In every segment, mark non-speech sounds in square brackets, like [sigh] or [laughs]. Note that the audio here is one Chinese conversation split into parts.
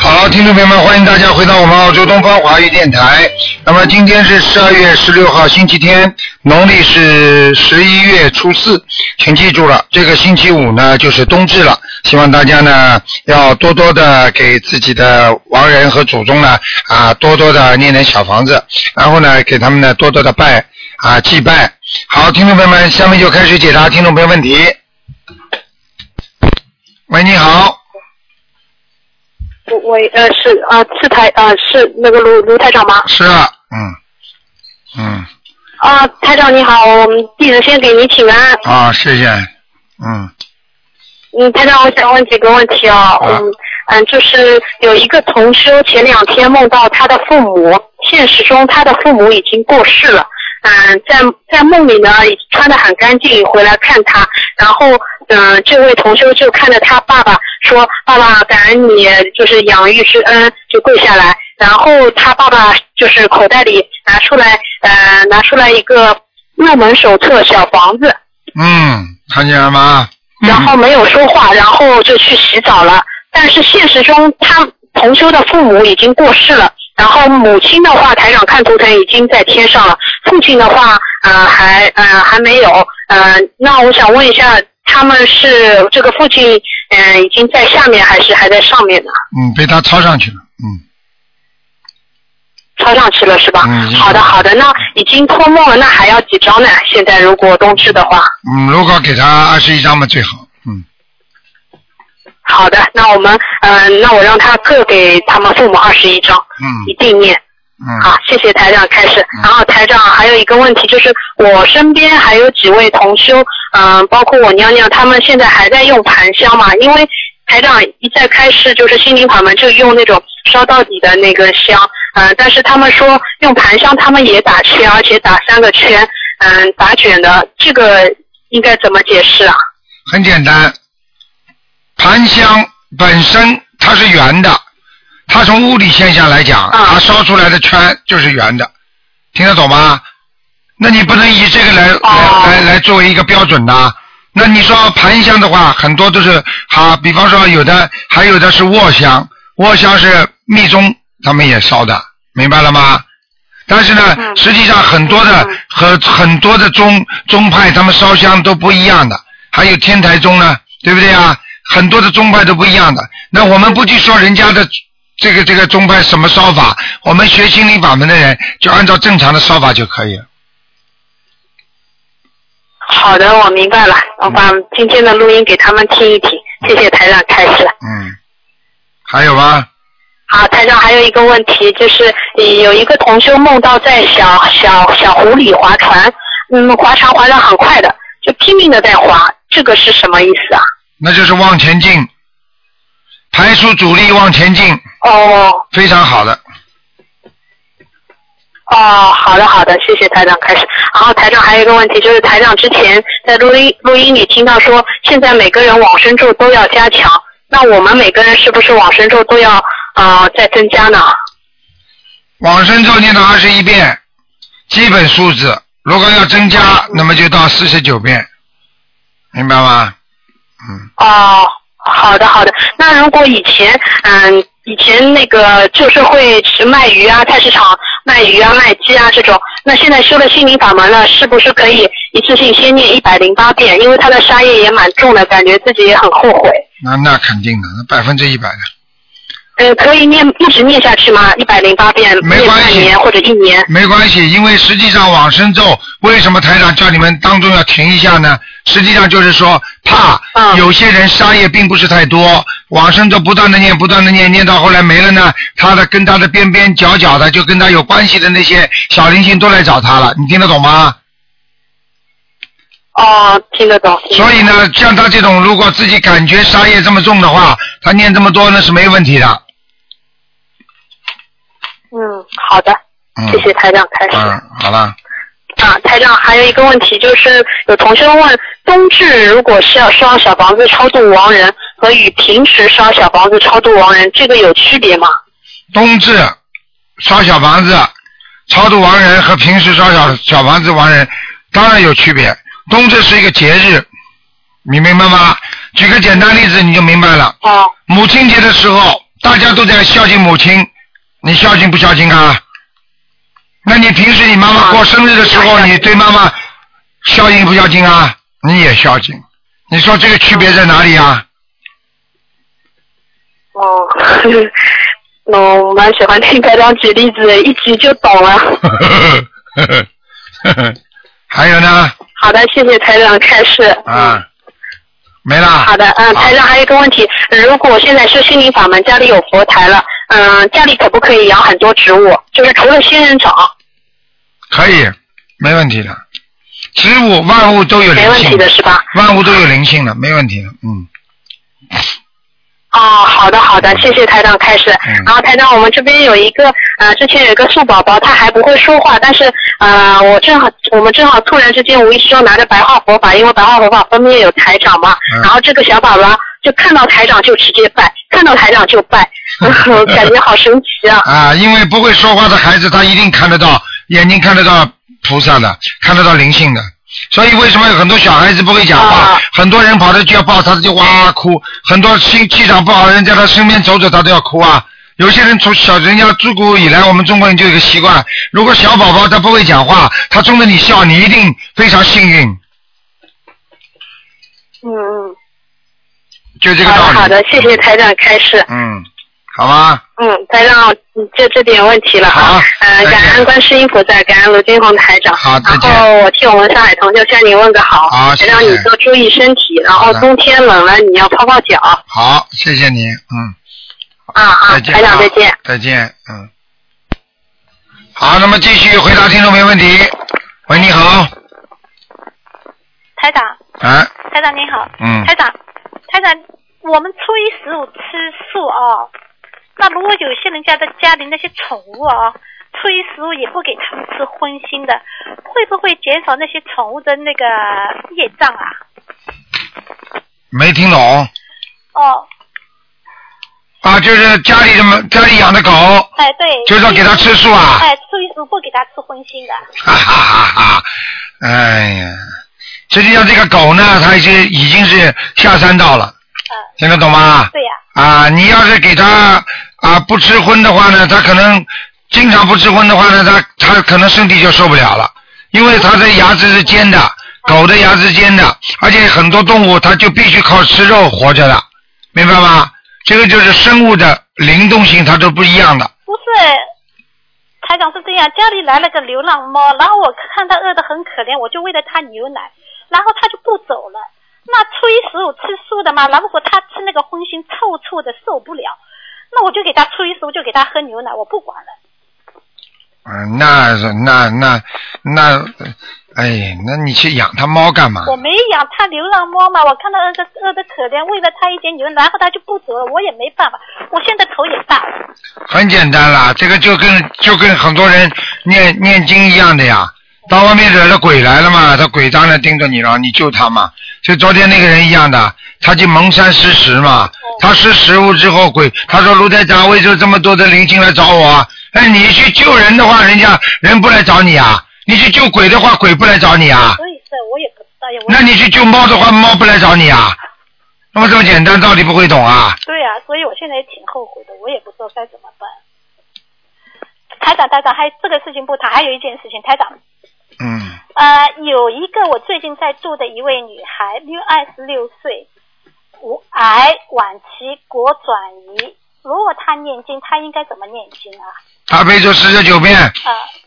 好，听众朋友们，欢迎大家回到我们澳洲东方华语电台。那么今天是十二月十六号，星期天，农历是十一月初四。请记住了，这个星期五呢就是冬至了。希望大家呢要多多的给自己的亡人和祖宗呢啊多多的念点小房子，然后呢给他们呢多多的拜啊祭拜。好，听众朋友们，下面就开始解答听众朋友问题。喂，你好。喂，呃，是啊，是台啊，是那个卢卢台长吗？是啊，嗯，嗯，啊，台长你好，我们弟子先给您请安。啊，谢谢，嗯，嗯，台长，我想问几个问题啊，啊嗯嗯，就是有一个同修前两天梦到他的父母，现实中他的父母已经过世了，嗯，在在梦里呢穿得很干净，回来看他，然后嗯，这位同修就看着他爸爸说：“爸爸，感恩你就是养育之恩，就跪下来。”然后他爸爸就是口袋里拿出来，呃，拿出来一个入门手册小房子，嗯，看见了吗？然后没有说话，然后就去洗澡了。但是现实中，他同修的父母已经过世了，然后母亲的话，台长看图腾已经在天上了，父亲的话，呃，还呃还没有，呃，那我想问一下，他们是这个父亲，嗯、已经在下面还是还在上面呢？嗯，被他抄上去了，嗯，抄上去了是吧？嗯好的好的，那已经托梦了，那还要几张呢？现在如果冬至的话。嗯，如果给他二十一张嘛最好，嗯，好的，那我们嗯、呃那我让他各给他们父母二十一张，嗯一定念。嗯，好，谢谢台长开始。然后台长还有一个问题，就是我身边还有几位同修，嗯、包括我娘娘，他们现在还在用盘香嘛？因为台长一再开示，就是心灵法门就用那种烧到底的那个香，嗯、但是他们说用盘香，他们也打圈，而且打三个圈，嗯、打卷的，这个应该怎么解释啊？很简单，盘香本身它是圆的，它从物理现象来讲，啊它烧出来的圈就是圆的，听得懂吗？那你不能以这个来、哦来来来作为一个标准的。那你说盘香的话，很多都是好，比方说有的还有的是卧香，卧香是密宗他们也烧的，明白了吗？但是呢，嗯实际上很多的嗯和很多的宗宗派，他们烧香都不一样的。还有天台宗呢，对不对啊？很多的宗派都不一样的。那我们不去说人家的这个这个宗派什么烧法，我们学心灵法门的人就按照正常的烧法就可以了。好的，我明白了，我把今天的录音给他们听一听，谢谢台长开始。嗯，还有吗？好，台长还有一个问题，就是呃有一个同修梦到在小小小湖里划船，嗯，划船划得很快的，就拼命的在划，这个是什么意思啊？那就是往前进，排除阻力往前进，哦非常好的。哦，好的好的，谢谢台长开始。然后台长还有一个问题，就是台长之前在录音录音里听到说，现在每个人往生咒都要加强，那我们每个人是不是往生咒都要呃再增加呢？往生咒念到二十一遍，基本数字。如果要增加，那么就到四十九遍，明白吗？嗯，哦，好的好的。那如果以前，嗯，以前那个旧社会是卖鱼啊，菜市场卖鱼啊、卖鸡啊这种，那现在修了心灵法门了，是不是可以一次性先念一百零八遍？因为他的杀业也蛮重的，感觉自己也很后悔。那那肯定的，那百分之一百的。呃，可以念一直念下去吗？一百零八遍，念没关系或者一年。没关系，因为实际上往生咒为什么台长叫你们当中要停一下呢？实际上就是说怕嗯有些人杀业并不是太多，往生咒不断的念，不断的念，念到后来没了呢，他的跟他的边边角角的，就跟他有关系的那些小灵性都来找他了，你听得懂吗？哦，听得懂。得懂所以呢，像他这种，如果自己感觉杀业这么重的话，他念这么多那是没问题的。嗯，好的，嗯，谢谢台长开始。嗯，好了，啊，台长，还有一个问题就是，有同学问，冬至如果是要烧小房子超度亡人，和与平时烧小房子超度亡人，这个有区别吗？冬至烧小房子，超度亡人和平时烧小小房子亡人当然有区别。冬至是一个节日，你明白吗？举个简单例子你就明白了。哦，母亲节的时候，大家都在孝敬母亲，你孝敬不孝敬啊？那你平时你妈妈过生日的时候，啊你对妈妈孝敬不孝敬啊？你也孝敬。你说这个区别在哪里啊？哦，嗯，[laughs] 我蛮喜欢听台长举例子，一举就懂了。[laughs] 还有呢？好的，谢谢台长开示。啊，没了。好的，嗯，台长还有一个问题，呃如果我现在是心灵法门，家里有佛台了，嗯，家里可不可以养很多植物？就是除了仙人掌，可以，没问题的。植物万物都有灵没问题性的是吧？万物都有灵性的，没问题的。嗯，哦，好的好的，谢谢台长开始。嗯然后台长，我们这边有一个呃，之前有一个树宝宝，他还不会说话，但是呃，我正好我们正好突然之间无意之中拿着白话佛法，因为白话佛法封面有台长嘛，嗯然后这个小宝宝就看到台长就直接拜，看到台长就拜，[laughs] [laughs] 感觉好神奇啊！啊，因为不会说话的孩子，他一定看得到，眼睛看得到菩萨的，看得到灵性的。所以为什么有很多小孩子不会讲话，啊很多人跑着就要抱他，他就哇哇哭，很多心气场不好的人在他身边走走，他都要哭啊。有些人从小人家自古以来，我们中国人就有一个习惯，如果小宝宝他不会讲话，他冲着你笑，你一定非常幸运，嗯嗯，就这个道理。好的好的，谢谢台长开示。嗯，好吗，嗯，台长，嗯就这点问题了好啊。呃，再见感恩观世音菩萨，感恩卢金红台长。好再见然后我替我们上海同学向你问个好，好谢谢台长你多注意身体，然后冬天冷了你要泡泡脚。好，谢谢你，嗯。啊啊，再见，台长啊再见。再见，嗯。好，那么继续回答听众没问题。喂，你好，台长，啊，台长您好。嗯台长，台长，我们初一十五吃素哦。那如果有些人家的家里那些宠物哦，初一十五也不给他们吃荤腥的，会不会减少那些宠物的那个业障啊？没听懂哦，啊？就是家里的么家里养的狗，哎对。就是要给它吃素啊？哎，初一十五不给它吃荤腥的。哈哈哈哈！哎呀，实际上这个狗呢，它已经已经是下三道了，嗯，听得懂吗？对呀、啊，你要是给它啊不吃荤的话呢，它可能经常不吃荤的话呢，它它可能身体就受不了了，因为它的牙齿是尖的，狗的牙齿尖的，而且很多动物它就必须靠吃肉活着的，明白吗？这个就是生物的灵动性，它都不一样的。不是，台长是这样，家里来了个流浪猫，然后我看它饿得很可怜，我就喂了它牛奶，然后它就不走了。那初一十五吃素的嘛，然后如果它吃那个荤腥臭臭的受不了，那我就给他初一十五就给他喝牛奶，我不管了。嗯，那是那那那，哎，那你去养他猫干嘛？我没养它流浪猫嘛，我看它饿的饿的可怜，喂了他一点牛奶，然后他就不走了，我也没办法。我现在头也大了，很简单啦，这个就跟就跟很多人念念经一样的呀。到外面惹了鬼来了嘛，他鬼当然盯着你了，你救他嘛。就昨天那个人一样的，他去蒙山施食嘛，他施食物之后鬼，他说卢台长，为什么这么多的灵性来找我？哎，你去救人的话，人家人不来找你啊；你去救鬼的话，鬼不来找你啊。所以这我也不知道呀。那你去救猫的话，猫不来找你啊？那么这么简单，道理不会懂啊？对呀、所以我现在也挺后悔的，我也不知道该怎么办。台长，台长，还这个事情不谈，还有一件事情，台长，嗯，呃，有一个我最近在住的一位女孩，六二十六岁，无癌晚期果转移。如果她念经，她应该怎么念经啊？大悲咒四十九遍，啊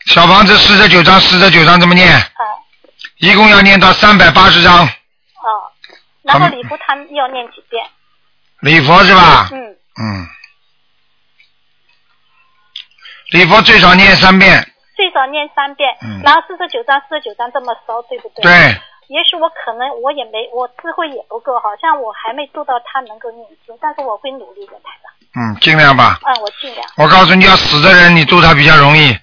小房子四十九章，四十九章怎么念？啊一共要念到三百八十章，哦，然后礼佛她要念几遍？礼佛是吧？嗯，嗯，礼佛最少念三遍，最少念三遍，嗯然后四十九章，四十九章这么烧，对不对？。对，也许我可能我也没我智慧也不够，好像我还没做到他能够念经，但是我会努力的，台长。嗯，尽量吧。嗯，我尽量。我告诉你要死的人，你度他比较容易，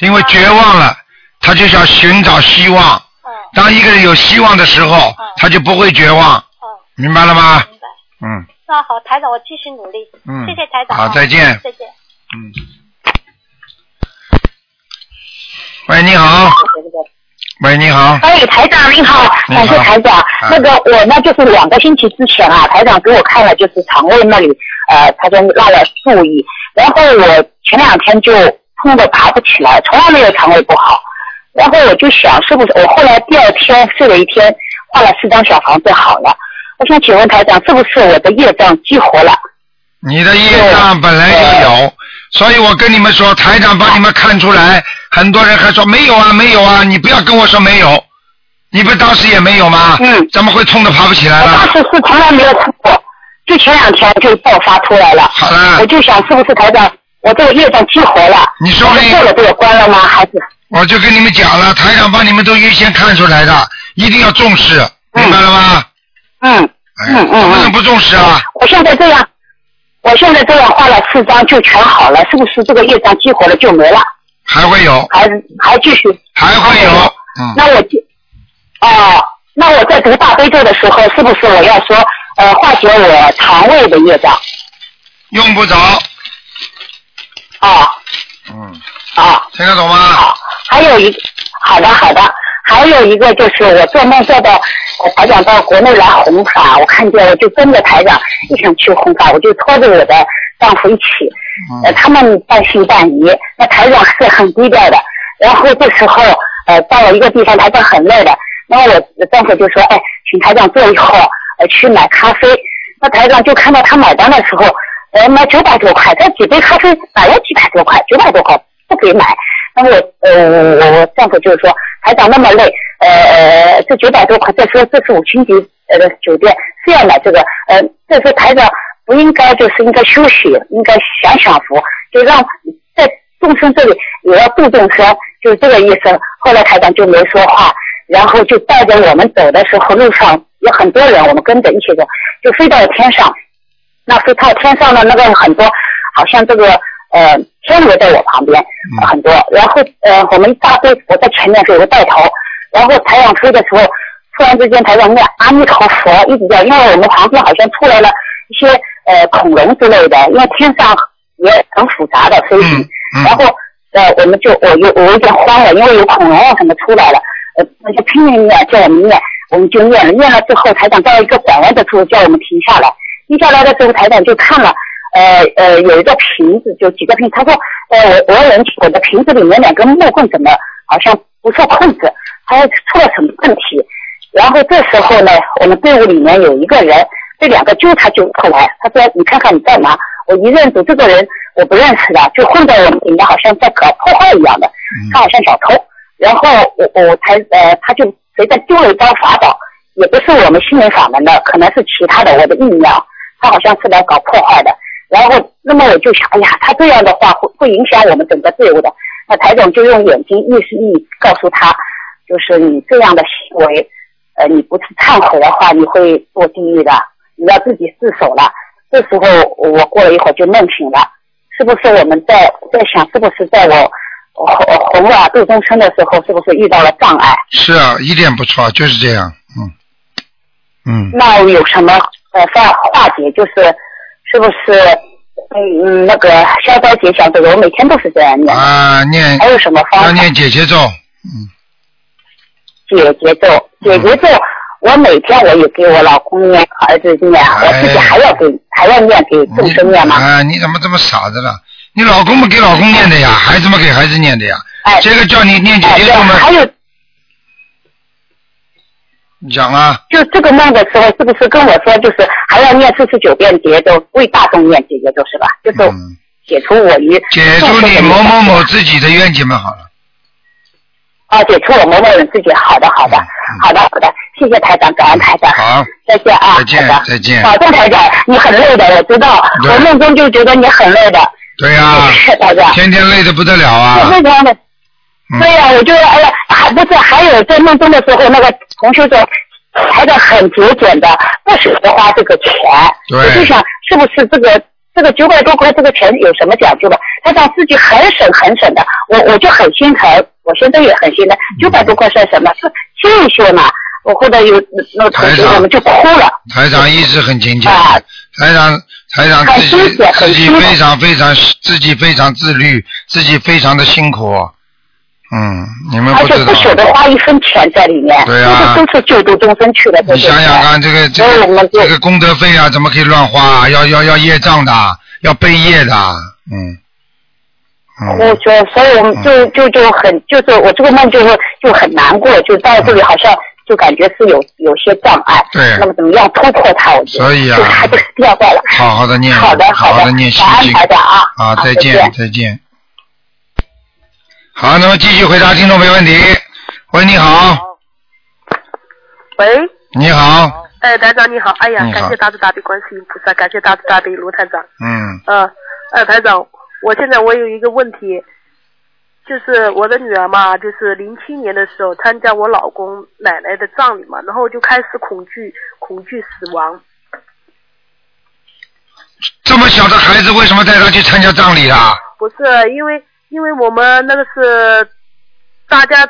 因为绝望了，他就想寻找希望。嗯当一个人有希望的时候，他就不会绝望，嗯明白了吗？明白。嗯，那好，台长，我继续努力。嗯谢谢台长。好再见再见。嗯。喂，你好。喂，你好。哎，台长您好，你好感谢台长。那个我呢，就是两个星期之前啊，台长给我看了，就是肠胃那里，呃，他说拉了数亿，然后我前两天就痛的爬不起来，从来没有肠胃不好。然后我就想，是不是我后来第二天睡了一天，画了四张小房子好了。我想请问台长，是不是我的业障激活了？你的业障本来就有，所以我跟你们说，台长帮你们看出来，很多人还说没有啊，没有啊，你不要跟我说没有，你不是当时也没有吗？嗯。怎么会痛的爬不起来了？我当时是从来没有痛过，就前两天就爆发出来了。好了我就想是不是台长，我这个业障激活了？你说没我过了这个关了吗？还是？我就跟你们讲了，台长帮你们都预先看出来的，一定要重视，明白了吗？嗯哎嗯嗯嗯怎么能不重视啊？我现在这样，我现在这样画了四张就全好了，是不是这个业障激活了就没了？还会有，还还继续？还会有，嗯，那我就哦，那我在读大悲咒的时候，是不是我要说呃化解我肠胃的业障？用不着，啊嗯，啊。听得懂吗？好，还有一好的好的，还有一个就是我做梦做到呃台长到国内来弘法，我看见我就跟着台长一起去弘法，我就拖着我的丈夫一起，呃他们半信半疑，那台长是很低调的，然后这时候呃到了一个地方，台长很累的，然后我丈夫就说，哎，请台长坐一会儿，呃去买咖啡，那台长就看到他买单的时候，呃买九百多块，这几杯咖啡买了几百多块，九百多块不给买。那么我呃我我丈夫就是说，台长那么累，呃呃这九百多块，再说这是五星级呃酒店是要买这个，呃这时候台长不应该就是应该休息，应该享享福，就让在众生这里也要度众生，就是这个意思。后来台长就没说话，然后就带着我们走的时候，路上有很多人，我们跟着一起走，就飞到了天上。那飞到天上的那个很多，好像这个呃天鹅在我旁边、嗯很多，然后呃我们一大堆，我在前面飞，我带头，然后台长飞的时候，突然之间台长念阿弥陀佛一直叫，因为我们旁边好像出来了一些呃恐龙之类的，因为天上也很复杂的飞行，嗯嗯然后呃我们就我有我有点慌了，因为有恐龙啊什么出来了，呃那就拼命念叫我们念，我们就念了，念了之后台长到一个转弯的处叫我们停下来，停下来的时候台长就看了。呃呃，有一个瓶子，就几个瓶，他说，呃，我我人我的瓶子里面两根木棍怎么好像不受控制，他出了什么问题？然后这时候呢，我们队伍里面有一个人，这两个揪他揪出来，他说你看看你在哪？我一认出这个人我不认识的，就混在我们里面，好像在搞破坏一样的，他好像小偷。然后我我才呃，他就随便丢了一张法宝，也不是我们心灵法门的，可能是其他的我的意念，他好像是来搞破坏的。然后，那么我就想，哎呀，他这样的话会会影响我们整个队伍的。那台总就用眼睛意识意告诉他，就是你这样的行为，呃，你不去忏悔的话，你会堕地狱的，你要自己自首了。这时候我过了一会儿就梦醒了，是不是我们在在想，是不是在我弘弘法度众生的时候，是不是遇到了障碍？是啊，一点不错，就是这样，嗯，嗯，那有什么呃化化解？就是是不是嗯嗯那个消灾解祥这个，我每天都是这样念。啊，念还有什么方法？要念姐姐咒，嗯，解节奏，解节奏，我每天我也给我老公念，儿子念，哎我自己还要给还要念给众你生念吗？啊，你怎么这么傻子了？你老公不给老公念的呀，孩子们给孩子念的呀。哎，这个叫你念姐姐咒吗？还有你讲啊，就这个梦的时候，是不是跟我说，就是还要念四十九遍节奏，为大众念结咒是吧？就是嗯，解除我于解除你某某某自己的冤结们好了。啊，解除我某某人自己。好的，好的，好的，好的，谢谢台长，感恩台长。嗯好，再见啊，再见再见保重台长，你很累的，我知道，我梦中就觉得你很累的。对呀、台长。天天累的不得了啊。非常的。嗯对呀、我就哎呀，还不是还有在梦中的时候，那个同学说，台长很节俭的，不舍得花这个钱。对我就想，是不是这个这个九百多块这个钱有什么讲究的？他长自己很省很省的，我我就很心疼，我现在也很心疼，九百多块算什么？是修一修嘛。我后来有那个同学台长我们就哭了。台长一直很勤俭啊，台长台长很自己自己非常非常自己非常自律，自己非常的辛苦。嗯，你们而且不知道不。舍得花一分钱在里面，对啊这个都是救度众生去的，你？想想看，这个这个这个功德费啊，怎么可以乱花啊？要要要业障的，要背业的。嗯。嗯。我觉得，所以我们就就就很，就是我这个梦就是就很难过，就到这里好像就感觉是有有些障碍。对那么怎么样突破它？我觉得所以啊就还是掉掉了。好好的念，好的的好的念心经。感恩台长啊。好再见，再见。好，那么继续回答听众没问题。喂，你好，喂，你好，哎，台长你好，哎呀感谢大慈大悲观世音菩萨，感谢大慈大悲卢台长。嗯，呃，呃，台长，我现在我有一个问题，就是我的女儿嘛，就是零七年的时候参加我老公奶奶的葬礼嘛，然后就开始恐惧恐惧死亡。这么小的孩子为什么带他去参加葬礼啊？不是因为因为我们那个是大家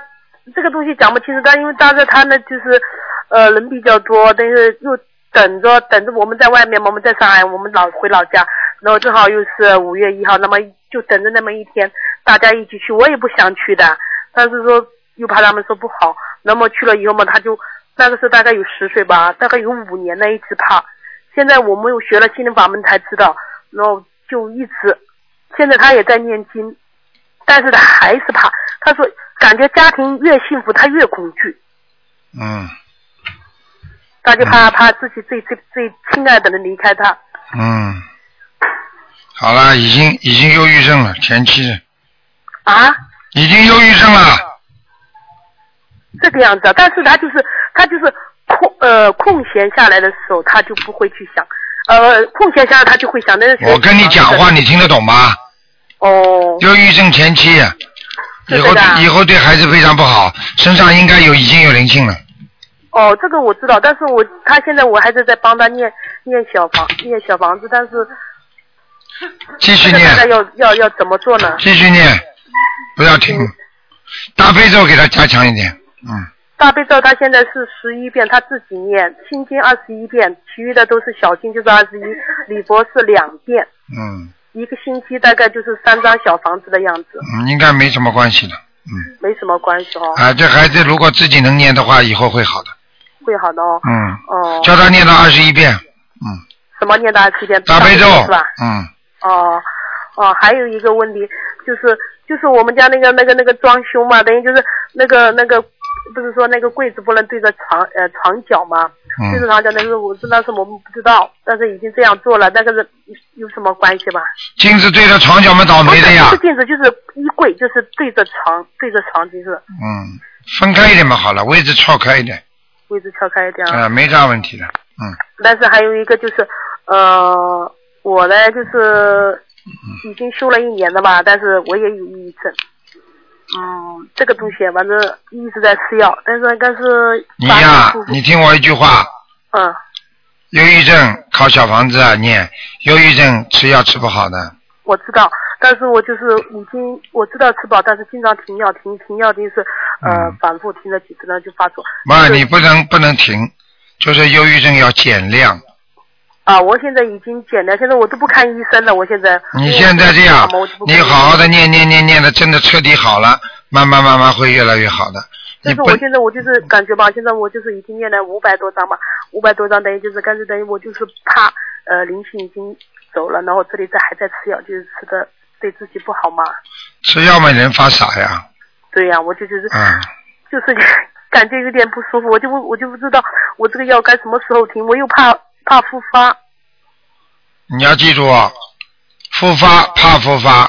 这个东西讲不清楚，但因为大家他呢就是呃人比较多，但是又等着等着我们在外面，我们在上海，我们老回老家，然后正好又是五月一号，那么就等着那么一天，大家一起去，我也不想去的，但是说又怕他们说不好，那么去了以后嘛，他就那个时候大概有十岁吧，大概有五年那，一直怕。现在我们又学了心灵法门才知道，然后就一直，现在他也在念经，但是他还是怕。他说感觉家庭越幸福，他越恐惧，嗯他就怕怕自己最最最亲爱的人离开他。嗯，好了，已经已经忧郁症了，前期啊，已经忧郁症了。这个样子啊，但是他就是他就是空呃空闲下来的时候，他就不会去想，呃空闲下来他就会想，但是我跟你讲话，你听得懂吗？哦，忧郁症前期，以后以后对孩子非常不好，身上应该有已经有灵性了。哦，这个我知道，但是我他现在我还是在帮他念念小房念小房子，但是继续这个大概念，要要要怎么做呢？继续念，不要停。大悲咒给他加强一点，嗯，大悲咒他现在是十一遍，他自己念；心经二十一遍，其余的都是小经，就是二十一。礼佛是两遍，嗯一个星期大概就是三张小房子的样子，嗯，应该没什么关系的，嗯，没什么关系哦，啊，这孩子如果自己能念的话，以后会好的，会好的哦。嗯，哦，叫他念到二十一遍，嗯，什么念到二十一遍？大悲咒是吧？，嗯，哦。哦，还有一个问题就是就是我们家那个那个那个装修嘛，等于就是那个那个不是说那个柜子不能对着床呃床脚吗？对着嗯，床脚，但是我知道是我们不知道，但是已经这样做了，那个是有什么关系吧？镜子对着床脚嘛倒霉的呀不是，镜子，就是衣柜，就是对着床，对着床就是嗯，分开一点嘛好了，位置错开一点，位置错开一点啊。啊，没啥问题的，嗯，但是还有一个就是，呃，我呢就是已经修了一年了吧，但是我也有抑郁症。嗯，这个东西反正一直在吃药，但是但是发你呀你听我一句话，嗯。忧郁症靠小房子啊念，忧郁症吃药吃不好的，我知道，但是我就是已经我知道吃饱，但是经常停药，停停药就是呃、嗯。反复停了几次呢就发作。妈，就是你不能不能停，就是忧郁症要减量。啊，我现在已经减了，现在我都不看医生了，我现在。你现在这样你好好的念念念念的，真的彻底好了，慢慢慢慢会越来越好的。但是我现在我就是感觉吧，现在我就是已经念了五百多张吧，五百多张等于就是，干脆等于我就是怕呃灵性已经走了，然后这里在还在吃药，就是吃的对自己不好嘛。吃药嘛，人发傻呀，对呀、我就就是、嗯，就是感觉有点不舒服，我就不我就不知道我这个药该什么时候停，我又怕怕复发。你要记住哦，复发怕复发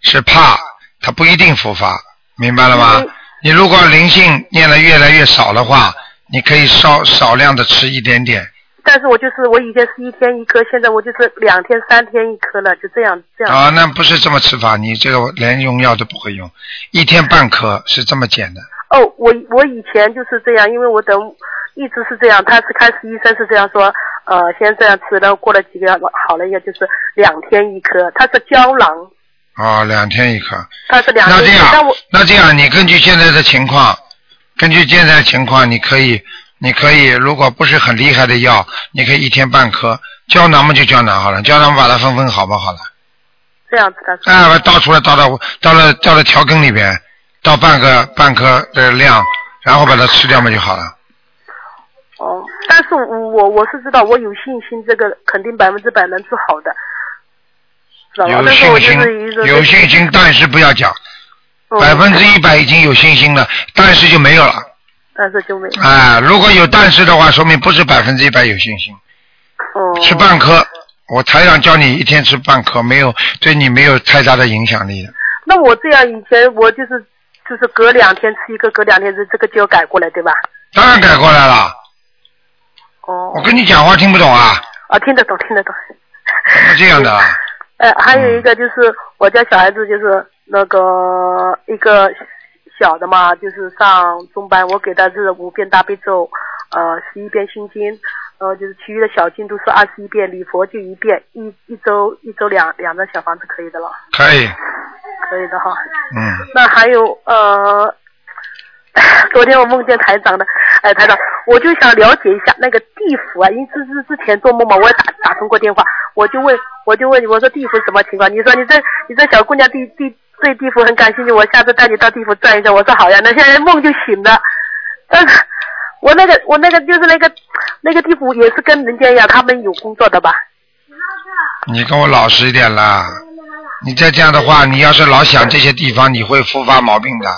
是怕，它不一定复发，明白了吗嗯？你如果灵性念的越来越少的话，你可以少少量的吃一点点但是我就是我以前是一天一颗，现在我就是两天三天一颗了，就这样这样。啊，那不是这么吃法，你这个连用药都不会用，一天半颗是这么减的。哦，我我以前就是这样，因为我等一直是这样，他是开始医生是这样说，呃，先这样吃，然后过了几个月好了以后就是两天一颗，它是胶囊，哦，两天一颗。它是两那这天一颗，但样，那这样，你根据现在的情况，根据现在的情况，你可以，你可以，如果不是很厉害的药，你可以一天半颗，胶囊嘛就胶囊好了，胶囊把它分分好不好了。这样子的。哎，倒出来，倒到倒了倒到调羹里边，倒半个半颗的量，然后把它吃掉嘛就好了。哦，但是我我是知道，我有信心，这个肯定百分之百能治好的？有信心有信心，但是不要讲，嗯百分之一百已经有信心了，但是就没有了。但是就没有啊，如果有但是的话，说明不是百分之一百有信心。哦。吃半颗，我台长教你一天吃半颗，没有对你没有太大的影响力的。那我这样以前我就是就是隔两天吃一个，隔两天吃这个就要改过来，对吧？当然改过来了。哦。我跟你讲话听不懂啊？啊，听得懂，听得懂。怎么这样的啊？[laughs] 呃，还有一个就是我家小孩子就是那个一个小的嘛，就是上中班，我给他是五遍大悲咒，呃，十一遍心经，呃，就是其余的小经都是二十一遍，礼佛就一遍，一一周一周两两张小房子可以的了，可以，可以的哈。嗯，那还有呃，[laughs] 昨天我梦见台长的，哎，台长，我就想了解一下那个地府啊，因为之之之前做梦嘛，我也打打通过电话，我就问，我就问你，我说地府什么情况？你说你这你这小姑娘地地对地府很感兴趣，我下次带你到地府转一下。我说好呀，那现在梦就醒了，但是我那个我那个就是那个那个地府也是跟人间一样，他们有工作的吧？你跟我老实一点啦。你再这样的话，你要是老想这些地方，你会复发毛病的。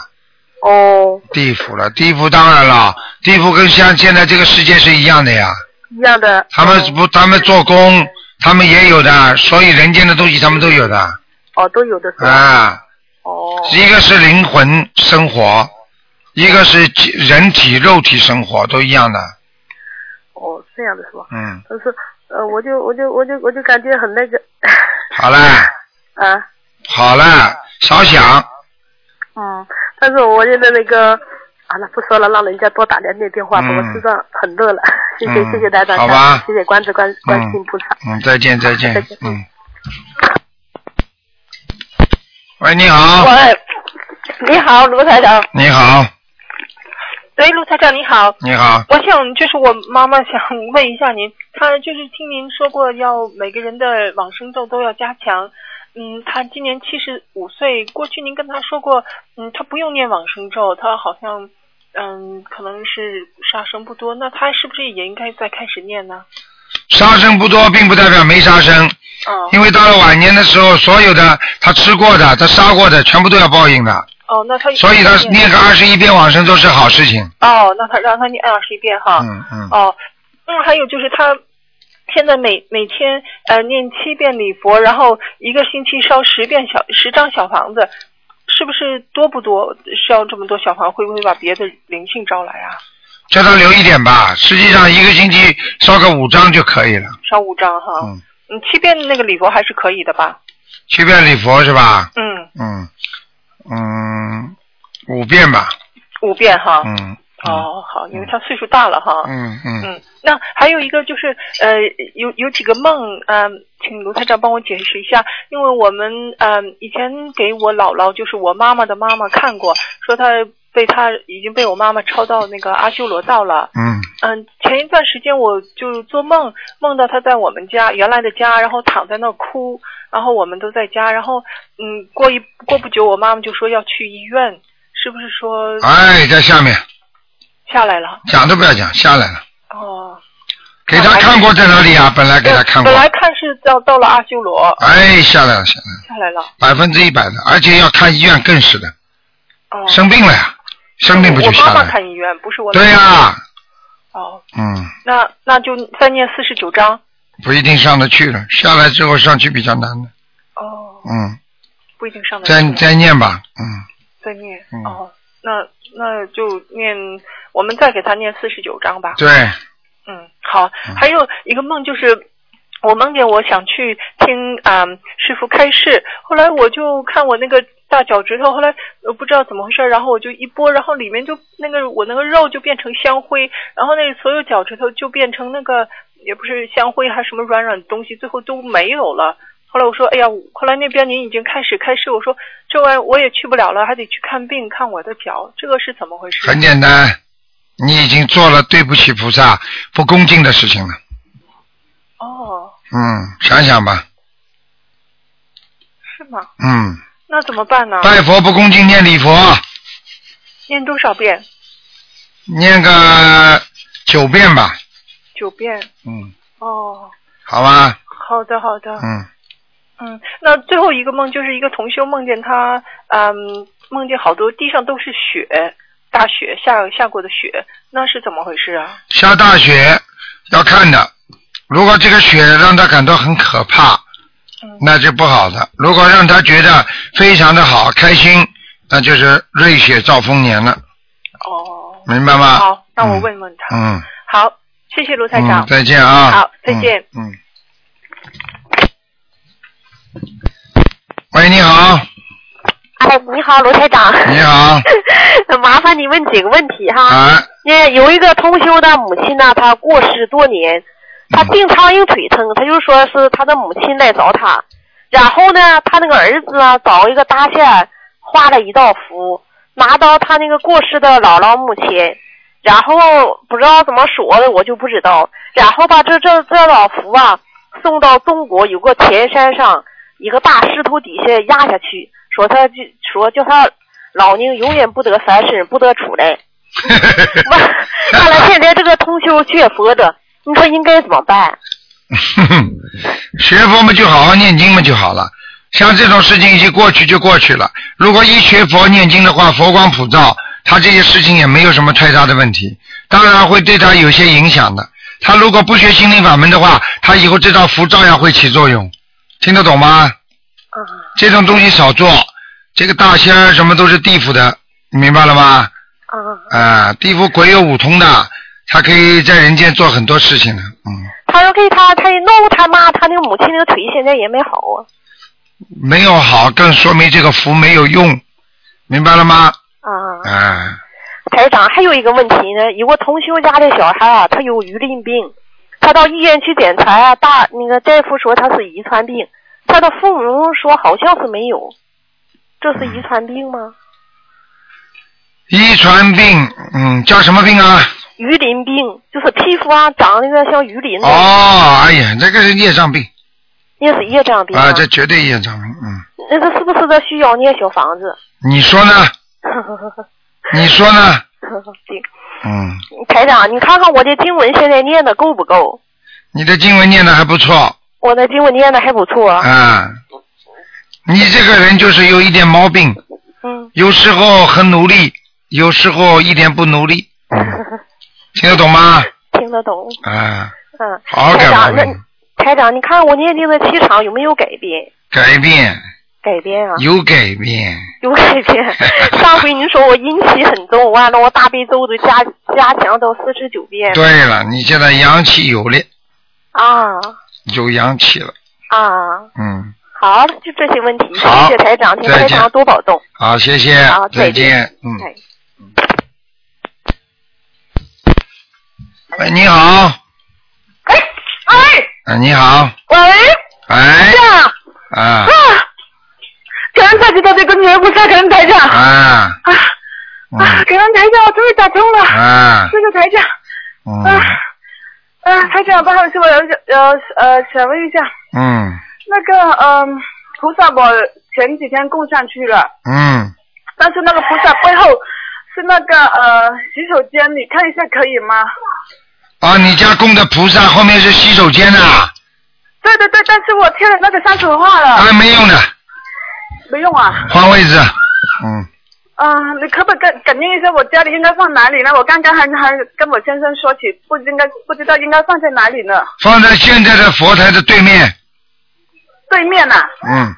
哦，地府了，地府当然了，地府跟像现在这个世界是一样的呀。一样的。他们不，他们做工，他们也有的，所以人间的东西他们都有的哦，都有的是？啊。哦。一个是灵魂生活，一个是人体肉体生活，都一样的。哦，这样的是吧？嗯，但是呃，我就我就我就我就感觉很那个好了，[laughs] 啊，好了，少想。嗯，但是我觉得那个啊，那不说了，让人家多打两点电话吧，嗯我知道很热了，[laughs] 谢谢、嗯谢谢台长，好吧谢谢观世观观世音菩萨，嗯，再见再见再见，嗯。喂，你好，喂，你好，卢台长。你好，喂，卢台长，你好。你好，我想就是我妈妈想问一下您，她就是听您说过要每个人的往生咒都要加强。嗯，他今年七十五岁，过去您跟他说过，嗯，他不用念往生咒，他好像嗯可能是杀生不多，那他是不是也应该再开始念呢？杀生不多，并不代表没杀生。哦因为到了晚年的时候，所有的他吃过的、他杀过的，全部都要报应的。哦，那他所以他念个二十一遍往生咒是好事情。哦，那他让他念二十一遍哈。嗯嗯。哦，那还有就是他现在每每天呃念七遍礼佛，然后一个星期烧十遍小十张小房子，是不是多不多？烧这么多小房，会不会把别的灵性招来啊？叫他留一点吧。实际上一个星期烧个五张就可以了。烧五张哈。嗯。嗯，七遍那个礼佛还是可以的吧？七遍礼佛是吧？嗯，嗯嗯，五遍吧。五遍哈。嗯哦，好，因为他岁数大了哈。嗯嗯。嗯，那还有一个就是呃，有有几个梦，嗯、请卢台长帮我解释一下，因为我们嗯、以前给我姥姥，就是我妈妈的妈妈看过，说她被她已经被我妈妈抄到那个阿修罗道了。嗯嗯，前一段时间我就做梦，梦到她在我们家原来的家，然后躺在那哭，然后我们都在家，然后嗯，过一过不久，我妈妈就说要去医院，是不是说哎，在下面下来了？讲都不要讲，下来了。哦。给他看过在哪里啊？本来给他看过本。来看是到到了阿修罗，哎，下来了，下来了，下来了。百分之一百的，而且要看医院更是的。哦。生病了呀，生病不就我妈妈下来了？看医院，不是我。对呀、哦，嗯，那那就再念四十九章。不一定上得去了，下来之后上去比较难的。哦，嗯，不一定上得去。再再念吧，嗯，再念。嗯哦，那那就念，我们再给他念四十九章吧。对，嗯，好。还有一个梦就是。我梦见我想去听啊、师傅开示，后来我就看我那个大脚趾头，后来我不知道怎么回事，然后我就一拨，然后里面就那个我那个肉就变成香灰，然后那个所有脚趾头就变成那个也不是香灰，还什么软软的东西，最后都没有了。后来我说，哎呀，后来那边您已经开始开示，我说这玩意我也去不了了，还得去看病看我的脚，这个是怎么回事？很简单，你已经做了对不起菩萨、不恭敬的事情了。哦，嗯，想想吧，是吗？嗯，那怎么办呢？拜佛不恭敬念礼佛，念多少遍？念个九遍吧，九遍。嗯，哦，好吧，好的好的。嗯，嗯，那最后一个梦就是一个同修梦见他，嗯，梦见好多地上都是雪，大雪下下过的雪，那是怎么回事啊？下大雪要看的，如果这个雪让他感到很可怕，嗯那就不好的。如果让他觉得非常的好、开心，那就是瑞雪兆丰年了，哦，明白吗？好，那我问问他。嗯，好，谢谢卢台长。嗯，再见啊。好，再见。嗯。喂，你好，哎，你好，罗台长。你好。[laughs] 麻烦你问几个问题哈。啊。那有一个同修的母亲呢，她过世多年，她病苍蝇腿疼，她就说是她的母亲来找她，然后呢，她那个儿子啊找一个大线画了一道符，拿到她那个过世的姥姥墓前，然后不知道怎么说的，我就不知道，然后把这这这道符啊送到中国有个田山上一个大石头底下压下去，说他就说叫他老宁永远不得翻身，不得出 [laughs] 来。完完了，现在这个同修学佛的，你说应该怎么办？[laughs] 学佛嘛，就好好念经嘛就好了。像这种事情已经过去就过去了。如果一学佛念经的话，佛光普照，他这些事情也没有什么太大的问题。当然会对他有些影响的。他如果不学心灵法门的话，他以后这道符照样会起作用。听得懂吗？这种东西少做。这个大仙儿什么都是地府的，你明白了吗？啊，地府鬼有五通的，他可以在人间做很多事情的。嗯，他说给他，他一弄他妈，他那个母亲那个腿现在也没好啊。没有好，更说明这个符没有用，明白了吗？啊。啊，台长，还有一个问题呢，有个同修家的小孩啊，他有鱼鳞病，他到医院去检查啊，大那个大夫说他是遗传病，他的父母说好像是没有，这是遗传病吗？遗传病，嗯，叫什么病啊？鱼鳞病就是皮肤啊长那个像鱼鳞，哦，哎呀，这个是孽障病也是业障病啊，这绝对业障病，嗯，那个是不是这需要念小房子？你说呢？[laughs] 你说呢？[laughs] 对，嗯，台长，你看看我的经文现在念的够不够？你的经文念的还不错我的经文念的还不错。啊，你这个人就是有一点毛病，嗯，有时候很努力，有时候一点不努力，[laughs] 听得懂吗？听得懂。啊，嗯，好好改台长，那，台长，你看我念经的气场有没有改变？改变改变啊，有改变，有改变。[laughs] 上回您说我阴气很重，完了我大悲咒都加加强到四十九遍。对了，你现在阳气有了，啊。有阳气了，啊，嗯，好，就这些问题，谢好谢台长，请台长多保重。好，谢谢好，再再见。见，嗯。哎喂，你好，哎，啊，你好，喂，哎，呀，啊。啊，感恩大吉大悲观世音菩萨，感恩台长。啊，啊嗯。啊，感恩台长，我终于打通了。啊。谢谢台长。嗯。啊啊，台长，不好意思，我有呃呃想问一下，嗯。那个嗯、菩萨我前几天供上去了，嗯，但是那个菩萨背后是那个呃洗手间，你看一下可以吗？啊，你家供的菩萨后面是洗手间呐，对对对，但是我贴了那个山水画了，啊，没用的，没用啊。换位置，嗯，啊、你可不可以感感应一下我家里应该放哪里呢？我刚刚还还跟我先生说起，不应该不知道应该放在哪里呢？放在现在的佛台的对面，对面呐、嗯，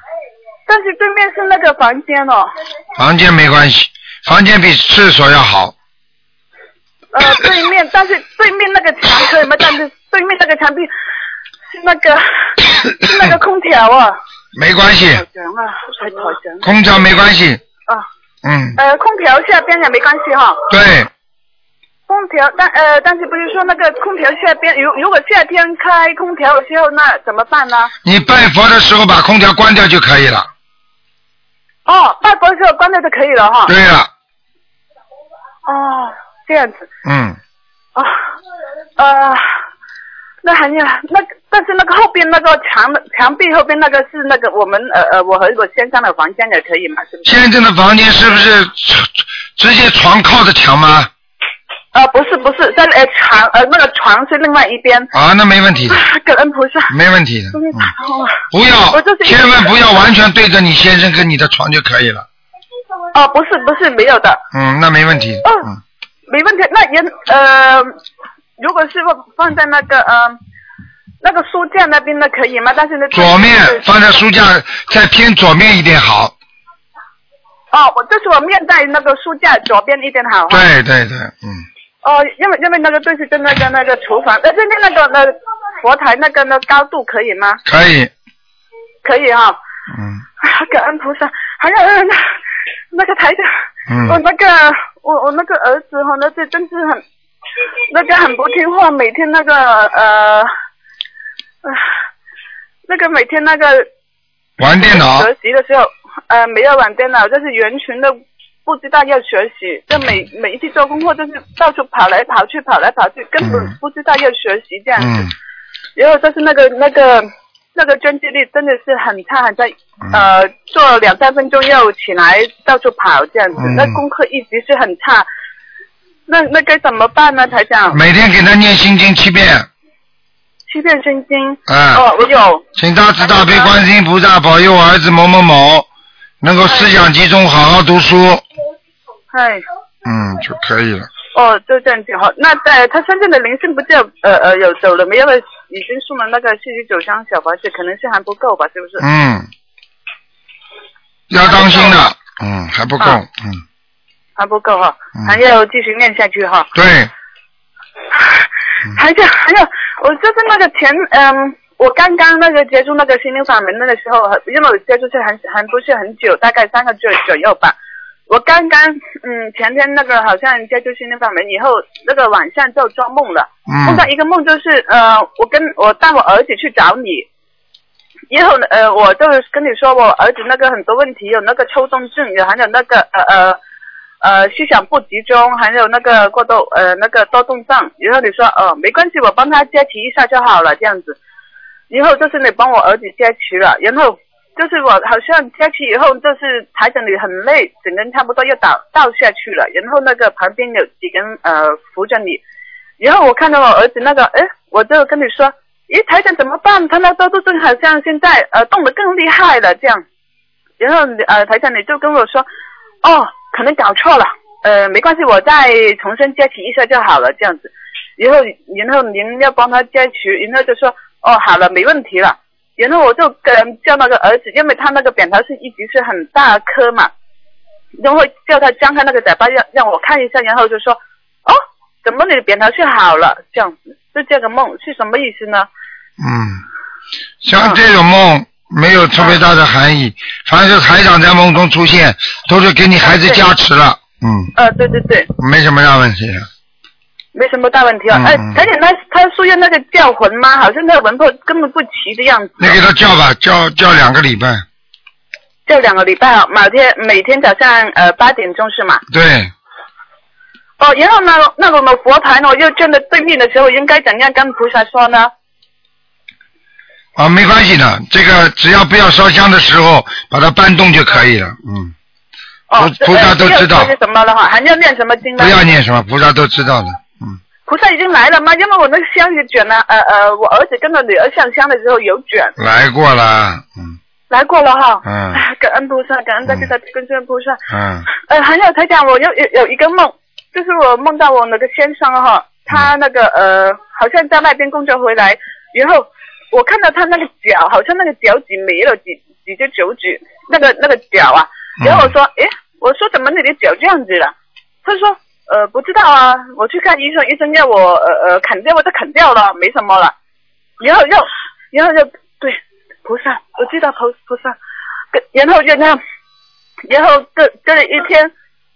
但是对面是那个房间哦。房间没关系，房间比厕所要好，呃，对面，但是对面那个墙可以吗？但是对面那个墙壁是那个是那个空调啊。没关系。空调没关系，啊，嗯，呃，空调下边也没关系哈。对，空调，但呃，但是不是说那个空调下边，如如果夏天开空调的时候，那怎么办呢？你拜佛的时候把空调关掉就可以了，哦，拜佛的时候关掉就可以了哈。对了，哦，这样子。嗯，啊，呃，那还有那但是那个后边那个墙墙壁后边那个是那个我们呃呃我和我先生的房间也可以嘛？是不是？先生的房间是不是直接床靠着墙吗？呃不是不是在呃床呃那个床是另外一边。啊，那没问题的，感恩菩萨。没问题的。终于打通了。不要我就是，千万不要完全对着你先生跟你的床就可以了。哦，不是不是没有的，嗯，那没问题。嗯，没问题。那人呃，如果是放放在那个呃那个书架那边的可以吗？但是呢，左面放在书架再偏左面一点好。哦，我就是我面在那个书架左边一点好。对对对，嗯，哦，因为因为那个对是跟那个那个厨房，呃，现在那个那佛台那个那高度可以吗？可以。可以哈、嗯啊，感恩菩萨。还有那个那个台长，嗯我那个我我那个儿子哈，那这真是很那个很不听话，每天那个呃呃那个每天那个玩电脑学习的时候，呃没有玩电脑，就是完全的不知道要学习，就每每一次做功课就是到处跑来跑去，跑来跑去，根本不知道要学习这样子。嗯然后就是那个那个那个专注力真的是很差，很差。嗯呃，做两三分钟又起来到处跑这样子，嗯那功课一直是很差。那那该怎么办呢，台长？每天给他念心经七遍。七遍心经。啊哦，我有。请大慈大悲观世音菩萨保佑我儿子某某某能够思想集中，好好读书，嗨。嗯就可以了。哦，就这样挺好。那在，他身上的灵性不就呃呃有走了没有？因为已经送了那个四十九箱小房子，可能性还不够吧？是不是？嗯，要当心的，嗯，还不够，啊嗯，还不够哈，嗯还要继续念下去哈。对，[laughs] 还有还有，我就是那个前嗯，我刚刚那个接触那个心灵法门那个时候，因为我接触是很还不是很久，大概三个月左右吧。我刚刚嗯前天那个好像接触心灵法门以后，那个晚上就做梦了，嗯梦到一个梦就是呃，我跟我带我儿子去找你，然后呢呃我就跟你说我儿子那个很多问题，有那个抽动症，有还有那个呃呃。呃，思想不集中，还有那个过度呃那个多动症，然后你说呃没关系，我帮他接齐一下就好了这样子，然后就是你帮我儿子接齐了，然后就是我好像接齐以后，就是台长你很累，整个人差不多要倒倒下去了，然后那个旁边有几个人呃扶着你，然后我看到我儿子那个，哎，我就跟你说，咦，台长怎么办？他那多动症好像现在呃动得更厉害了这样，然后呃台长你就跟我说，哦。可能搞错了，呃，没关系，我再重新接起一下就好了，这样子。然后，然后您要帮他接起，然后就说，哦，好了，没问题了。然后我就跟叫那个儿子，因为他那个扁桃腺一直是很大颗嘛，然后叫他张开那个嘴巴让让我看一下，然后就说，哦，怎么你的扁桃腺好了？这样子，就这个梦是什么意思呢？嗯，像这种梦没有特别大的含义，凡是台长在梦中出现，都是给你孩子加持了，嗯，呃，对对对，没什么大问题。没什么大问题啊。哎、嗯而且他他说要那个叫魂吗？好像那个魂魄根本不齐的样子。你给他叫吧，叫叫两个礼拜，叫两个礼拜啊，每天每天早上呃八点钟是吗？对，哦，然后呢，那我们佛牌呢，又站在对面的时候，应该怎样跟菩萨说呢？啊，没关系的，这个只要不要烧香的时候把它搬动就可以了，嗯，哦，菩菩萨都知道是什么了哈？还要念什么经呢？不要念什么，菩萨都知道的，菩萨已经来了吗？因为我那个香也卷了，呃呃，我儿子跟着女儿上香的时候有卷，来过了，嗯来过了哈。嗯哎 [laughs] 感恩菩萨，感恩大慈大悲观世音菩萨。嗯，呃，还有台长，我有有有一个梦，就是我梦到我那个先生哈，他那个呃，好像在外边工作回来，然后我看到他那个脚，好像那个脚趾没了几几只手指，那个那个脚啊，然后我说，诶，我说怎么你的脚这样子了？他说，呃，不知道啊，我去看医生，医生要我呃呃砍掉，我就砍掉了，没什么了。然后又然后又对菩萨，我知道菩菩萨，跟然后就那样。然后这这一天，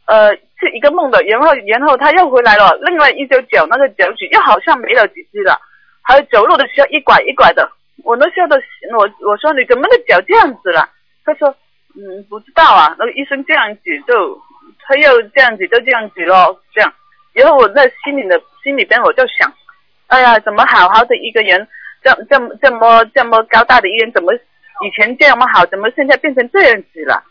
呃，是一个梦的，然后然后他又回来了，另外一只脚那个脚趾又好像没了几只了，还有走路的时候一拐一拐的，我那时候都我我说你怎么的脚这样子了？他说嗯不知道啊，那个医生这样子就他又这样子就这样子咯，这样，然后我在心里的心里边我就想，哎呀，怎么好好的一个人，这这么这么这么高大的医院，怎么以前这么好，怎么现在变成这样子了？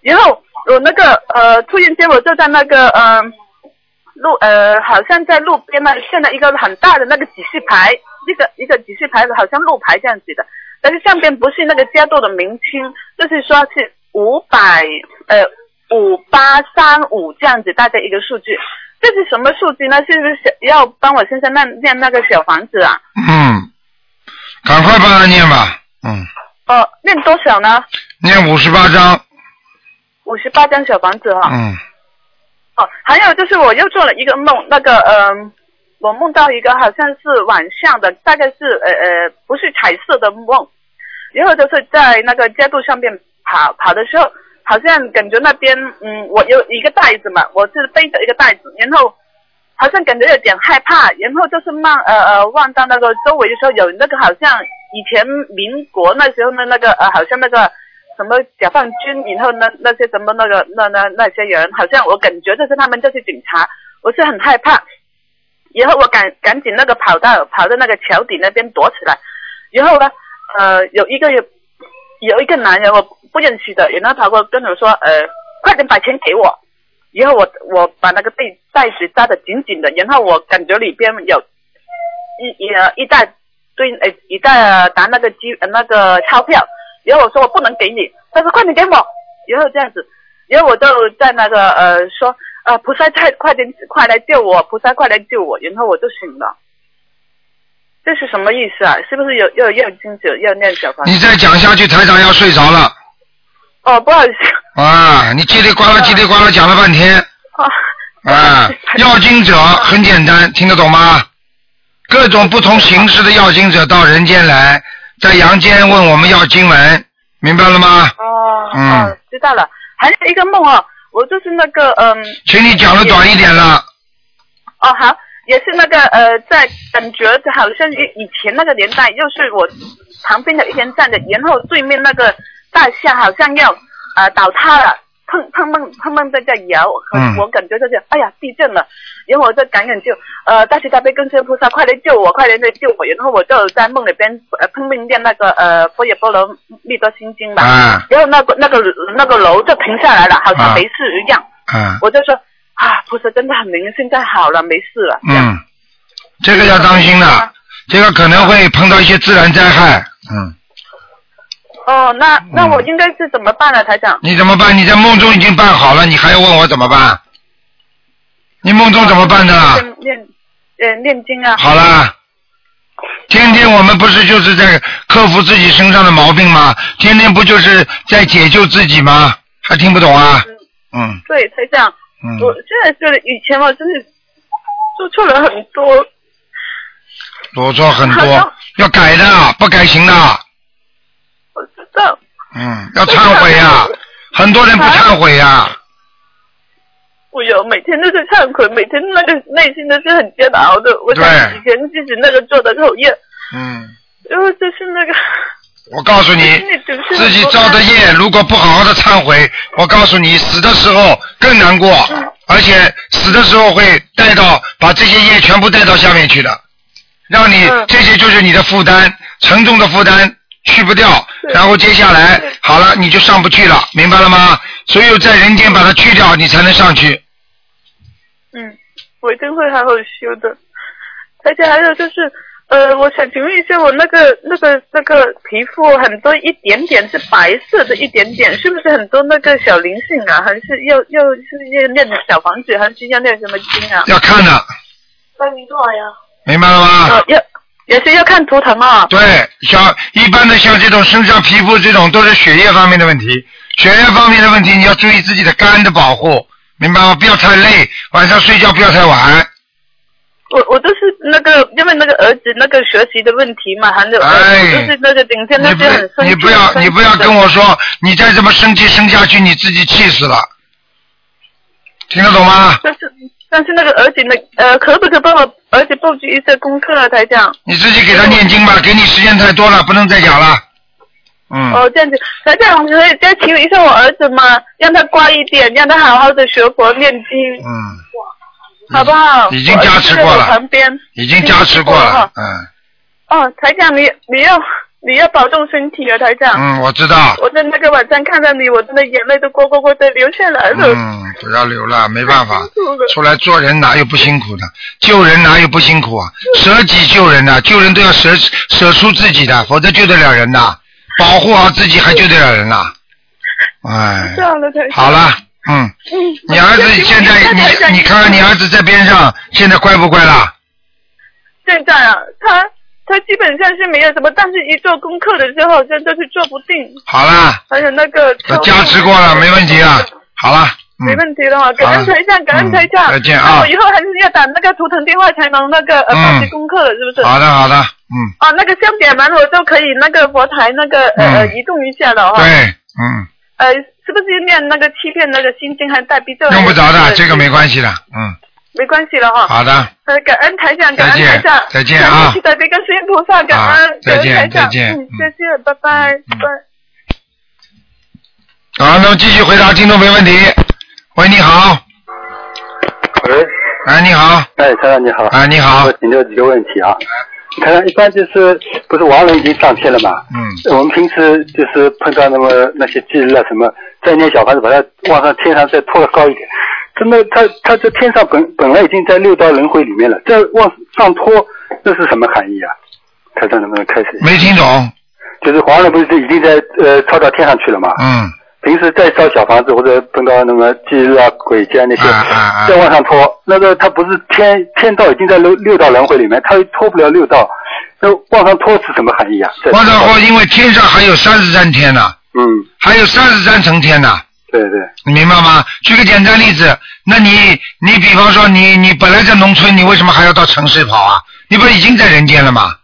然后我那个呃，突然间我就在那个呃路呃，好像在路边那现在一个很大的那个指示牌，一个一个指示牌子好像路牌这样子的，但是上边不是那个家族的名称，就是说是五百呃五八三五这样子大概一个数据，这是什么数据呢？是不是小要帮我先生念念那个小房子啊？嗯，赶快帮他念吧，嗯，哦，念多少呢？念五十八章，五十八张小房子哈、嗯，哦，还有就是我又做了一个梦，那个呃，我梦到一个好像是晚上的，大概是呃呃不是彩色的梦，然后就是在那个街道上面跑跑的时候，好像感觉那边嗯，我有一个袋子嘛，我是背着一个袋子，然后好像感觉有点害怕，然后就是望呃呃望到那个周围的时候有那个好像以前民国那时候的那个呃好像那个。什么解放军，然后那那些什么那个那那那些人，好像我感觉就是他们就是警察，我是很害怕。然后我赶赶紧那个跑到跑到那个桥底那边躲起来，然后呢，呃，有一个有一个男人我不认识的，然后跑过跟我说，呃，快点把钱给我。然后我我把那个袋袋子扎得紧紧的，然后我感觉里边有一一呃一大堆呃一大沓那个机呃那个钞票。然后我说我不能给你，他说快点给我，然后这样子，然后我就在那个呃说啊菩萨快快点快来救我，菩萨快来救我，然后我就醒了。这是什么意思啊？是不是有要要经者要念小房子？你再讲下去，台长要睡着了。哦，不好意思。啊，你叽里呱啦叽里呱啦讲了半天。啊。啊，要经者很简单，听得懂吗？各种不同形式的要经者到人间来，在阳间问我们要经文，明白了吗？哦，嗯哦，知道了。还有一个梦哦，我就是那个嗯。请你讲的短一点了。哦，好，也是那个呃，在感觉好像以以前那个年代，又是我旁边的一边站的，然后对面那个大厦好像要呃倒塌了，碰碰碰碰碰在这摇，嗯。我感觉就是哎呀地震了，然后我就赶紧就呃大慈大悲观世音菩萨快来救我，快来来救我，然后我就在梦里边呃拼命念那个呃般若波罗蜜多心经嘛，啊。然后那个那个那个楼就停下来了，好像啊没事一样，嗯我就说啊菩萨真的很灵，现在好了，没事了。嗯，这个要当心了，这个可能会碰到一些自然灾害。嗯，哦，那那我应该是怎么办呢，台长？你怎么办？你在梦中已经办好了，你还要问我怎么办？你梦中怎么办的？念念呃念经啊。好啦，天天我们不是就是在克服自己身上的毛病吗？天天不就是在解救自己吗？还听不懂啊？嗯对，台长，嗯，我现在觉得以前我真的做错了很多。做错很多，要改的，不改行的。嗯，要忏悔呀、很多人不忏悔呀、我有每天都是忏悔，每天那个内心都是很煎熬的。我以前自己那个做的口业，嗯，然后就是那个 [laughs] 我告诉你，自己造的业，如果不好好的忏悔，我告诉你，死的时候更难过，而且死的时候会带到把这些业全部带到下面去的，让你、这些就是你的负担，沉重的负担去不掉，然后接下来好了你就上不去了，明白了吗？所有在人间把它去掉，你才能上去。嗯，我一定会好好修的。而且还有就是，呃，我想请问一下，我那个那个那个皮肤很多一点点是白色的，一点点是不是很多那个小灵性啊？还是要要是要念小房子，还是要念什么经啊？要看的，那你多少呀？明白了吗？呃，要也是要看图腾啊。对，像一般的像这种身上皮肤这种都是血液方面的问题，血液方面的问题你要注意自己的肝的保护，明白吗？不要太累，晚上睡觉不要太晚。我我都是那个，因为那个儿子那个学习的问题嘛，还有、呃哎我就是那个顶天那些很生气。你不要你不要跟我说，你再这么生气生下去，你自己气死了，听得懂吗？但是那个儿子呢呃，可不可以帮我儿子布置一些功课啊，台长？你自己给他念经吧，给你时间太多了，不能再讲了。嗯，哦，这样子，台长可以再请一下我儿子吗？让他乖一点，让他好好的学佛念经，嗯，好不好？已经加持过了旁边已经加持过了，嗯，哦，台长，你你要你要保重身体啊，台长。嗯，我知道。我在那个晚上看到你，我真的眼泪都咕咕咕的流下来了。嗯，不要流了，没办法出来做人哪有不辛苦的？救人哪有不辛苦啊？舍己救人呐、救人都要舍舍出自己的，否则救得了人呐、保护好自己还救得了人呐、哎，这样的台长。好了，嗯，嗯。你儿子现在你你看看你儿子在边上，现在乖不乖啦？现在啊，他他基本上是没有什么，但是一做功课的时候，好像就是做不定。好啦，还有那个都加持过了，没问题啊。好了，没问题了哈，感恩台长，感恩台长。嗯再见啊以后还是要打那个图腾电话才能那个呃嗯办些功课了，是不是？好的，好的，嗯，啊，那个香点完我就可以那个佛台那个呃、嗯移动一下了哈。对，。嗯，呃，是不是念那个欺骗那个心经还带逼咒？用不着的，这个没，关系的，嗯，没关系了哈。好的，呃，感恩台长，感再见恩台长，再见啊感恩大悲跟观世音菩萨，感啊恩，再见感恩台长再见嗯嗯，再见，拜拜，拜。好，那么继续回答听众没问题。喂，你好，喂，哎，你好，哎，台长你好。哎，你好我，请教几个问题啊。台长，一般就是不是亡人已经上天了嘛？嗯，我们平时就是碰到那么那些忌日啊什么，再念小房子把它往上天上再拖得高一点。真的，他他这天上本本来已经在六道轮回里面了，再往上拖，这是什么含义啊？台长能不能开始？没听懂，就是黄人不是已经在呃超到天上去了嘛？嗯，平时再烧小房子或者碰到那么地狱啊、鬼界啊那些，再往上拖，那个他不是天天道已经在六六道轮回里面，他拖不了六道，那往上拖是什么含义啊？往上拖因为天上还有三十三天呢，嗯，还有三十三层天呢，对对，你明白吗？举个简单例子，那你你比方说你你本来在农村，你为什么还要到城市跑啊？你不是已经在人间了吗？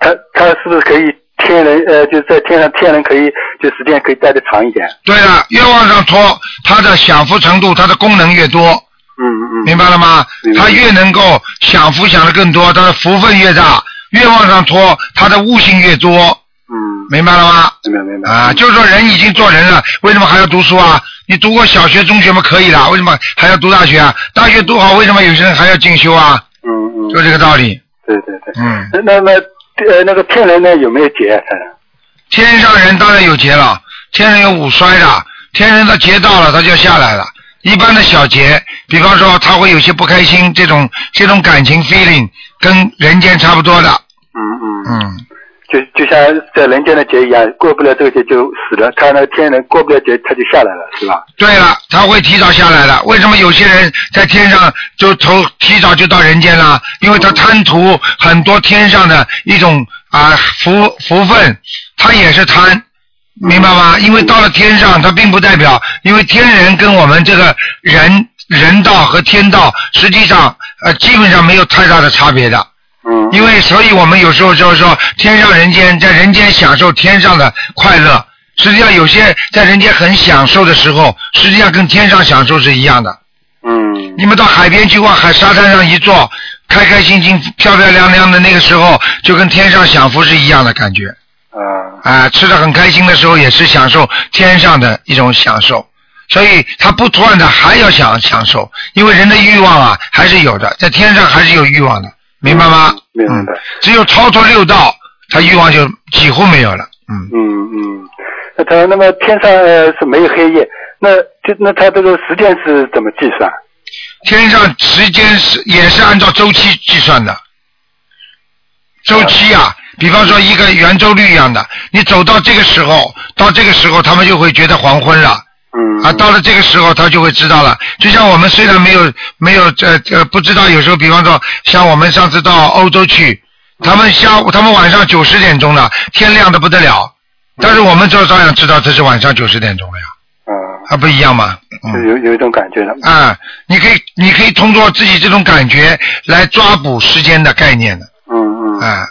他他是不是可以天人呃，就是在天上天人可以就时间可以待得长一点？对了，越往上拖，他的享福程度，他的功能越多，嗯嗯，明白了吗他？越能够享福享的更多，他的福分越大，越往上拖，他的悟性越多，嗯，明白了吗？明白明白啊，就是说人已经做人了，为什么还要读书啊？你读过小学、中学嘛可以了，为什么还要读大学啊？大学读好，为什么有些人还要进修啊？嗯嗯，就这个道理。对对对，嗯，那那呃那个天人呢有没有劫啊？天上人当然有劫了，天人有五衰的，天人的劫到了，他就下来了。一般的小劫，比方说他会有些不开心，这种这种感情 feeling 跟人间差不多的。嗯嗯。嗯，就就像在人间的劫一样，过不了这个劫就死了。他那天人过不了劫，他就下来了，是吧？对了，他会提早下来了。为什么有些人在天上就头提早就到人间了？因为他贪图很多天上的一种啊、福福分，他也是贪。明白吗？因为到了天上，他并不代表，因为天人跟我们这个人人道和天道，实际上呃基本上没有太大的差别的。嗯。因为所以我们有时候就是说，天上人间，在人间享受天上的快乐，实际上有些在人间很享受的时候，实际上跟天上享受是一样的。嗯。你们到海边去往海沙滩上一坐，开开心心、漂漂亮亮的那个时候，就跟天上享福是一样的感觉。啊，吃的很开心的时候，也是享受天上的一种享受，所以他不断的还要想享受，因为人的欲望啊还是有的，在天上还是有欲望的，明白吗？明白。只有超出六道，他欲望就几乎没有了。嗯嗯嗯。那他那么天上呃是没有黑夜，那就那他这个时间是怎么计算？天上时间是也是按照周期计算的，周期啊，比方说一个圆周率一样的，你走到这个时候，到这个时候，他们就会觉得黄昏了。嗯。啊，到了这个时候，他就会知道了。就像我们虽然没有没有这呃不知道，有时候比方说像我们上次到欧洲去，他们下午他们晚上九十点钟了，天亮的不得了，但是我们就照样知道这是晚上九十点钟了呀。啊。还不一样吗？嗯有有一种感觉的。啊，你可以你可以通过自己这种感觉来抓捕时间的概念的。嗯嗯。啊，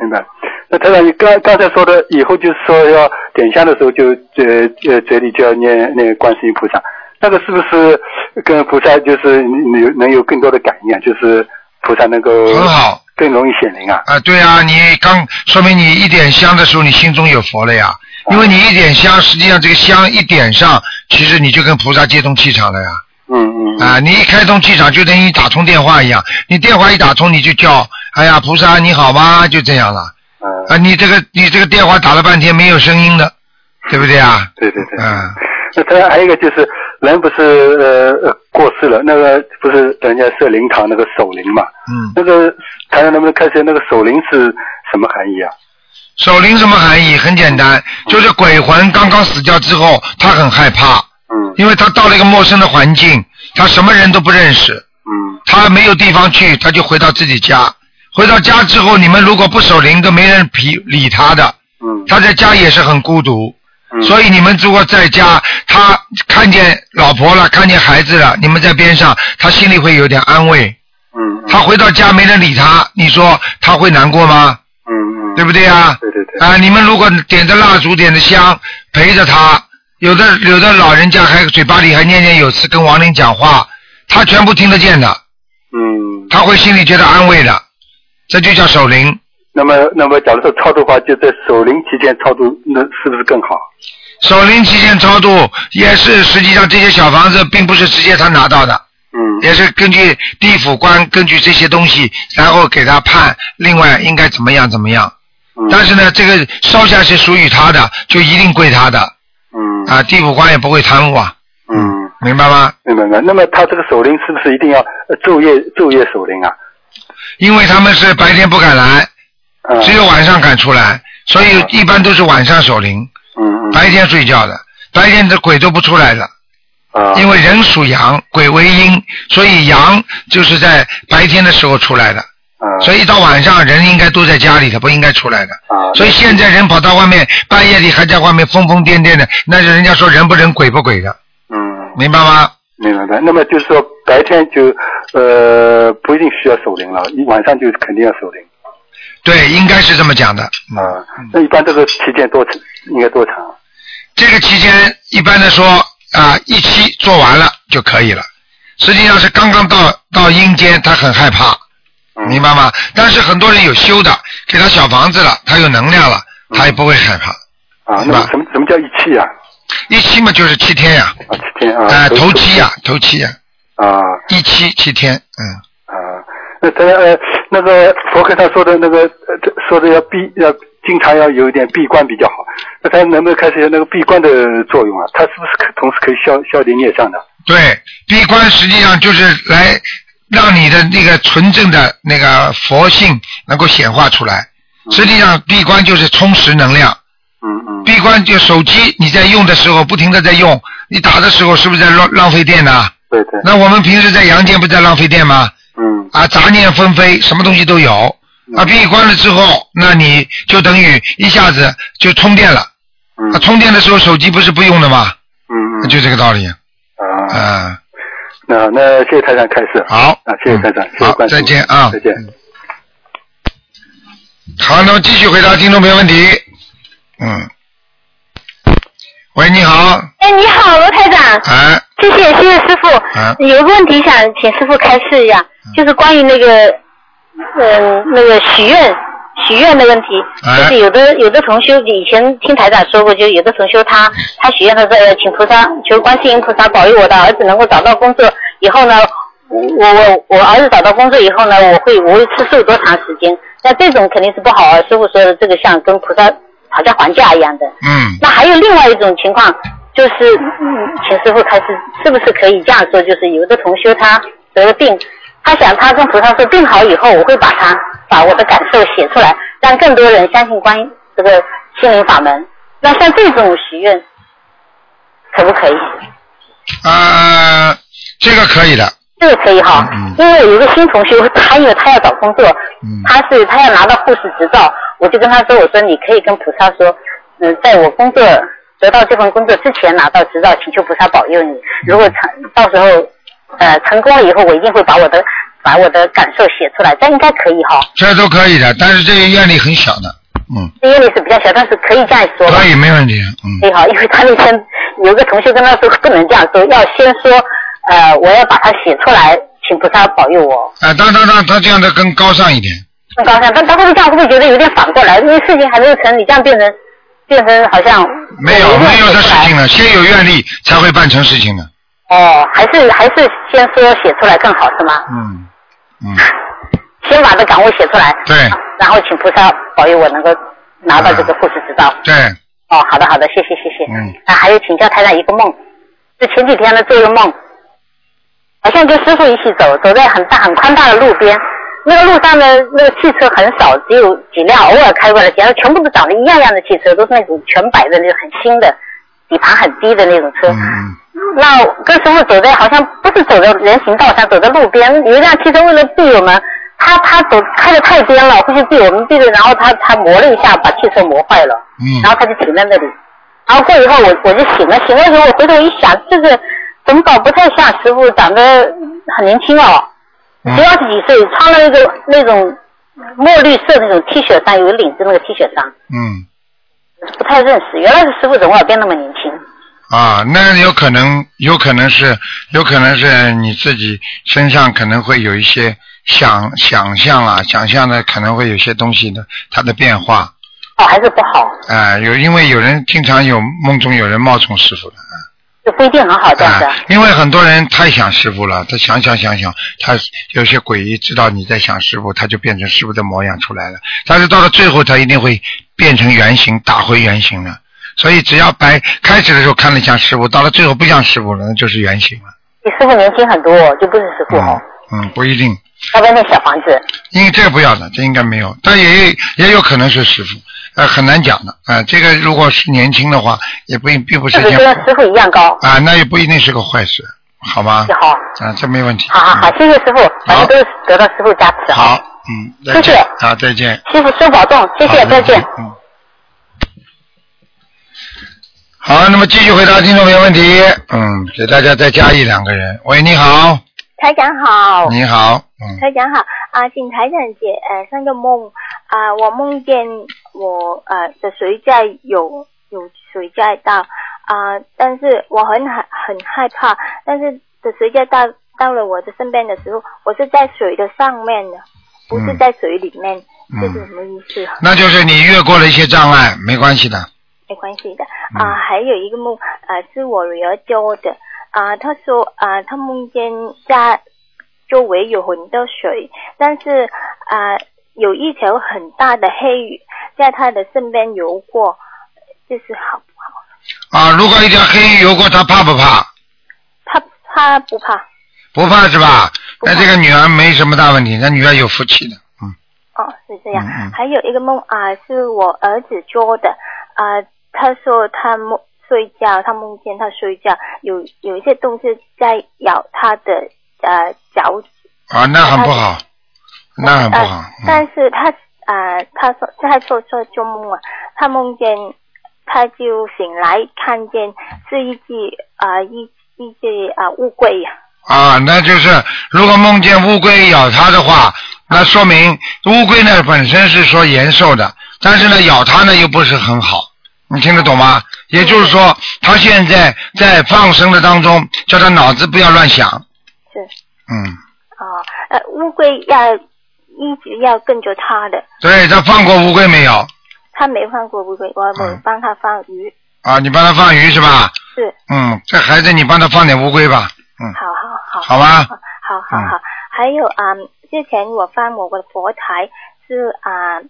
明白。那台长，你刚刚才说的，以后就是说要点香的时候就呃呃嘴里就要念念观世音菩萨，那个是不是跟菩萨就是你有能有更多的感应啊？就是菩萨能够很好，更容易显灵啊。啊，对啊，你刚说明你一点香的时候，你心中有佛了呀。因为你一点香，实际上这个香一点上，其实你就跟菩萨接通气场了呀。嗯嗯。啊，你一开通气场，就等于打通电话一样。你电话一打通，你就叫哎呀，菩萨你好吗？就这样了。嗯。啊，你这个你这个电话打了半天没有声音的，对不对啊？对对对。嗯。那当然还有一个就是，人不是呃呃过世了，那个不是人家设灵堂那个守灵嘛？嗯。那个台上能不能看一下那个守灵是什么含义啊？守灵什么含义？很简单，就是鬼魂刚刚死掉之后，他很害怕。嗯。因为他到了一个陌生的环境，他什么人都不认识。嗯。他没有地方去，他就回到自己家。回到家之后，你们如果不守灵，都没人理理他的。嗯。他在家也是很孤独。嗯。所以你们如果在家，他看见老婆了，看见孩子了，你们在边上，他心里会有点安慰。嗯。他回到家没人理他，你说他会难过吗？嗯嗯。对不对啊？对对对。啊，你们如果点着蜡烛，点着香，陪着他，有的有的老人家还嘴巴里还念念有词跟亡灵讲话，他全部听得见的。嗯。他会心里觉得安慰的，这就叫守灵。那么，那么，假如说超度的话，就在守灵期间超度，那是不是更好？守灵期间超度也是，实际上这些小房子并不是直接他拿到的，嗯，也是根据地府官根据这些东西，然后给他判，另外应该怎么样怎么样。嗯但是呢，这个烧下是属于他的，就一定归他的。嗯。啊，地府官也不会贪污啊。嗯。明白吗？明白明白。那么他这个守灵是不是一定要呃昼夜昼夜守灵啊？因为他们是白天不敢来，嗯只有晚上敢出来，所以一般都是晚上守灵，嗯白天睡觉的，白天的鬼都不出来的。啊。因为人属阳，鬼为阴，所以阳就是在白天的时候出来的。啊。所以到晚上人应该都在家里的，不应该出来的。啊。所以现在人跑到外面，半夜里还在外面疯疯癫癫的，那是人家说人不人鬼不鬼的，嗯。明白吗？明白。那么就是说白天就呃不一定需要守灵了，一晚上就肯定要守灵。对，应该是这么讲的。啊，那一般这个期间多长？应该多长？这个期间一般的说啊，一期做完了就可以了。实际上是刚刚到到阴间，他很害怕，明白吗？但是很多人有修的，给他小房子了，他有能量了，他也不会害怕。啊，那么什么什么叫一期啊？一期嘛就是七天呀。啊，七天啊。啊，头七呀，头七呀。啊。一期七天，嗯。啊，那他呃那个佛课上说的那个呃说的要闭要经常要有一点闭关比较好，那他能不能开始有那个闭关的作用啊？他是不是可同时可以消消点孽障的？对，闭关实际上就是来让你的那个纯正的那个佛性能够显化出来。实际上闭关就是充实能量。嗯嗯。闭关就手机你在用的时候不停的在用，你打的时候是不是在浪浪费电呢？对对。那我们平时在阳间不在浪费电吗？嗯。啊，杂念纷飞，什么东西都有。啊，闭关了之后，那你就等于一下子就充电了。嗯。啊，充电的时候手机不是不用的吗？嗯嗯。就这个道理。啊。啊。那那谢谢台长开始。好。啊，谢谢台长，谢谢关注。再见啊再见。好，那么继续回答听众朋友问题。嗯。喂，你好。哎，你好，罗台长。哎。谢谢，谢谢师傅。啊有个问题想请师傅开示一下，就是关于那个，嗯、那个许愿许愿的问题。哎就是有的有的同修以前听台长说过，就有的同修他他许愿他说呃请菩萨求观世音菩萨保佑我的儿子能够找到工作，以后呢，我我我儿子找到工作以后呢，我会我会吃素多长时间？那这种肯定是不好啊，师傅说的这个像跟菩萨讨价还价一样的。嗯。那还有另外一种情况，就是嗯，请师傅开始是不是可以这样说？就是有的同修他得了病，他想他跟菩萨说病好以后，我会把他把我的感受写出来，让更多人相信观音这个心灵法门。那像这种许愿，可不可以？啊，这个可以的。这个可以哈，因为我有一个新同学，他因为他要找工作，他是他要拿到护士执照，我就跟他说，我说你可以跟菩萨说，嗯，在我工作得到这份工作之前拿到执照，请求菩萨保佑你。如果成到时候呃成功了以后，我一定会把我的把我的感受写出来，这应该可以哈。这都可以的，但是这个愿力很小的，嗯，这愿力是比较小，但是可以这样说吧。可以没问题，嗯，可以好，因为他那天有个同学跟他说不能这样说，要先说呃我要把它写出来，请菩萨保佑我。啊，当当当，他这样的更高尚一点，更高尚，但他会不会这样会不会觉得有点反过来？因为事情还没有成，你这样变成变成好像没有没有的事情了，先有愿力才会办成事情的，哦，还是还是先说写出来更好是吗？嗯嗯，先把这岗位写出来，对然后请菩萨保佑我能够拿到这个护士执照。对，哦，好的好的，谢谢谢谢。嗯。啊，还有请教台长一个梦，就前几天呢做一个梦，好像跟师傅一起走，走在很大很宽大的路边，那个路上呢，那个汽车很少，只有几辆偶尔开过来，然后全部都长得一样样的汽车，都是那种全白的那种很新的，底盘很低的那种车。那跟师傅走在好像不是走在人行道上，走在路边，有一辆汽车为了避我们，他他走开的太颠了，或许避我们避的，然后他他磨了一下，把汽车磨坏了。嗯然后他就停在那里。然后过以后我我就醒了，醒了以后我回头一想，这个怎么搞不太像师傅，长得很年轻哦，只二十几岁，穿了一个那种墨绿色那种 T 恤衫，有领子那个 T 恤衫，嗯不太认识。原来是师傅怎么会变那么年轻？啊，那有可能，有可能是，有可能是你自己身上可能会有一些想想象啊，想象的可能会有些东西的它的变化。哦，还是不好，啊、有因为有人经常有梦中有人冒充师傅的，就不一定很好这样子。啊，因为很多人太想师傅了，他想想想想，他有些诡异，知道你在想师傅，他就变成师傅的模样出来了。但是到了最后，他一定会变成原形，打回原形的。所以只要白开始的时候看了像师傅，到了最后不像师傅了，那就是原形了。比师傅年轻很多，就不是师傅哦。嗯，不一定，要不要那小房子？因为这个不要的，这应该没有，但也也有可能是师傅，呃，很难讲的。啊、这个如果是年轻的话，也不一并不是跟师傅一样高？啊，那也不一定是个坏事，好吗？好，啊，这没问题。好好好，谢谢师傅，反正都是得到师傅加持。好，嗯，再谢谢见，好，再见。师傅多保重，谢谢，再见。嗯。好，那么继续回答听众朋友问题。嗯，给大家再加一两个人。喂，你好，台长好，你好，嗯，台长好啊，请台长解呃三个梦。啊，我梦见我呃的水在有有水在到啊，但是我很害很害怕，但是的水灾到到了我的身边的时候，我是在水的上面的，不是在水里面，嗯。这是什么意思？那就是你越过了一些障碍，没关系的。没关系的。啊、还有一个梦啊、是我女儿教的啊、他说啊、他梦见家周围有很多水，但是啊、有一条很大的黑鱼在他的身边游过，这是好不好？啊，如果一条黑鱼游过，他怕不怕？怕怕不怕？不怕是吧？那这个女儿没什么大问题，那女儿有福气的。嗯哦，是这样。嗯嗯还有一个梦啊、是我儿子做的啊、他说他梦睡觉，他梦见他睡觉有有一些东西在咬他的呃脚趾。啊，那很不好，那很不好。呃但是他啊、他说他说说做梦啊，他梦见他就醒来，看见是一只啊、一一只啊、乌龟呀、啊，那就是如果梦见乌龟咬他的话，那说明乌龟呢本身是说延寿的，但是呢咬他呢又不是很好，你听得懂吗？也就是说，他现在在放生的当中，叫他脑子不要乱想。是。嗯，哦，呃，乌龟要一直要跟着他的，对，他放过乌龟没有？他没放过乌龟，我嗯。我帮他放鱼，啊，你帮他放鱼是吧？是，嗯，这孩子你帮他放点乌龟吧。嗯，好好好，好吧好好好，还有啊、之前我放我的佛台是啊、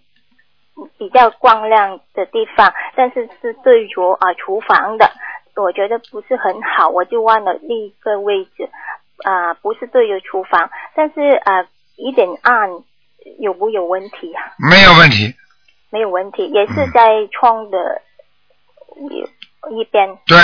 比较光亮的地方，但是是对着啊、厨房的，我觉得不是很好，我就换了另一个位置，啊、不是对着厨房，但是啊、有点暗，有不有问题啊？没有问题。没有问题，也是在窗的一一边，对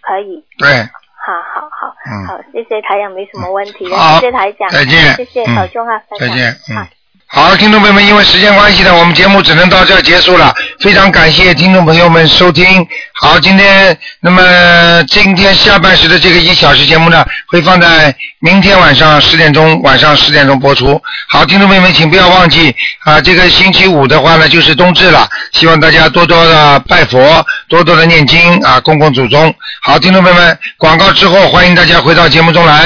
可以。对，好好好，嗯好，谢谢台长，没什么问题谢谢台长，再见谢谢，嗯保重啊，再见。嗯。好，听众朋友们，因为时间关系呢，我们节目只能到这儿结束了。非常感谢听众朋友们收听。好，今天那么今天下半时的这个一小时节目呢，会放在明天晚上十点钟，晚上十点钟播出。好，听众朋友们，请不要忘记啊，这个星期五的话呢，就是冬至了，希望大家多多的拜佛，多多的念经啊，供供祖宗。好，听众朋友们，广告之后，欢迎大家回到节目中来。